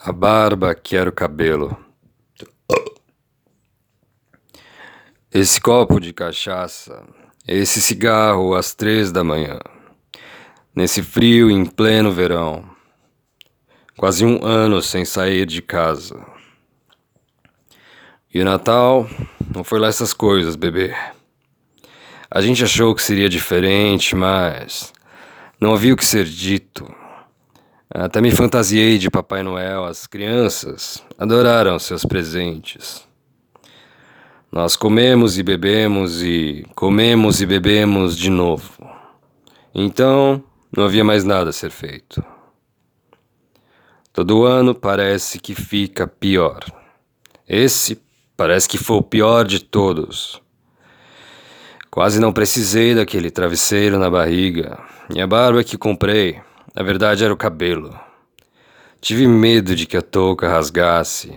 A barba que era o cabelo. Esse copo de cachaça, esse cigarro às três da manhã, nesse frio em pleno verão, quase um ano sem sair de casa. E o Natal não foi lá essas coisas, bebê. A gente achou que seria diferente, mas não havia o que ser dito. Até me fantasiei de Papai Noel. As crianças adoraram seus presentes. Nós comemos e bebemos e comemos e bebemos de novo. Então, não havia mais nada a ser feito. Todo ano parece que fica pior. Esse parece que foi o pior de todos. Quase não precisei daquele travesseiro na barriga. E a barba que comprei na verdade, era o cabelo. Tive medo de que a touca rasgasse.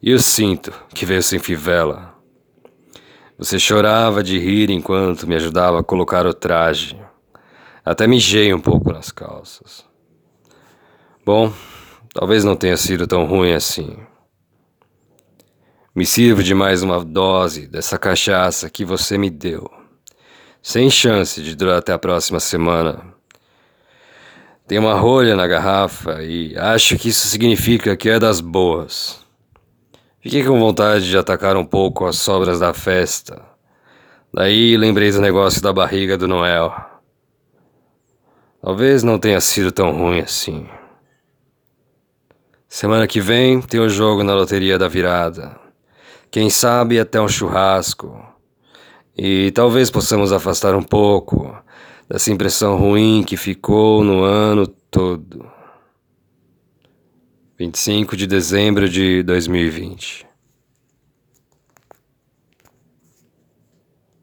E o cinto, que veio sem fivela. Você chorava de rir enquanto me ajudava a colocar o traje. Até mijei um pouco nas calças. Bom, talvez não tenha sido tão ruim assim. Me sirvo de mais uma dose dessa cachaça que você me deu. Sem chance de durar até a próxima semana. Tem uma rolha na garrafa e acho que isso significa que é das boas. Fiquei com vontade de atacar um pouco as sobras da festa. Daí lembrei do negócio da barriga do Noel. Talvez não tenha sido tão ruim assim. Semana que vem tem o jogo na loteria da virada. Quem sabe até um churrasco. E talvez possamos afastar um pouco dessa impressão ruim que ficou no ano todo. 25 de dezembro de 2020.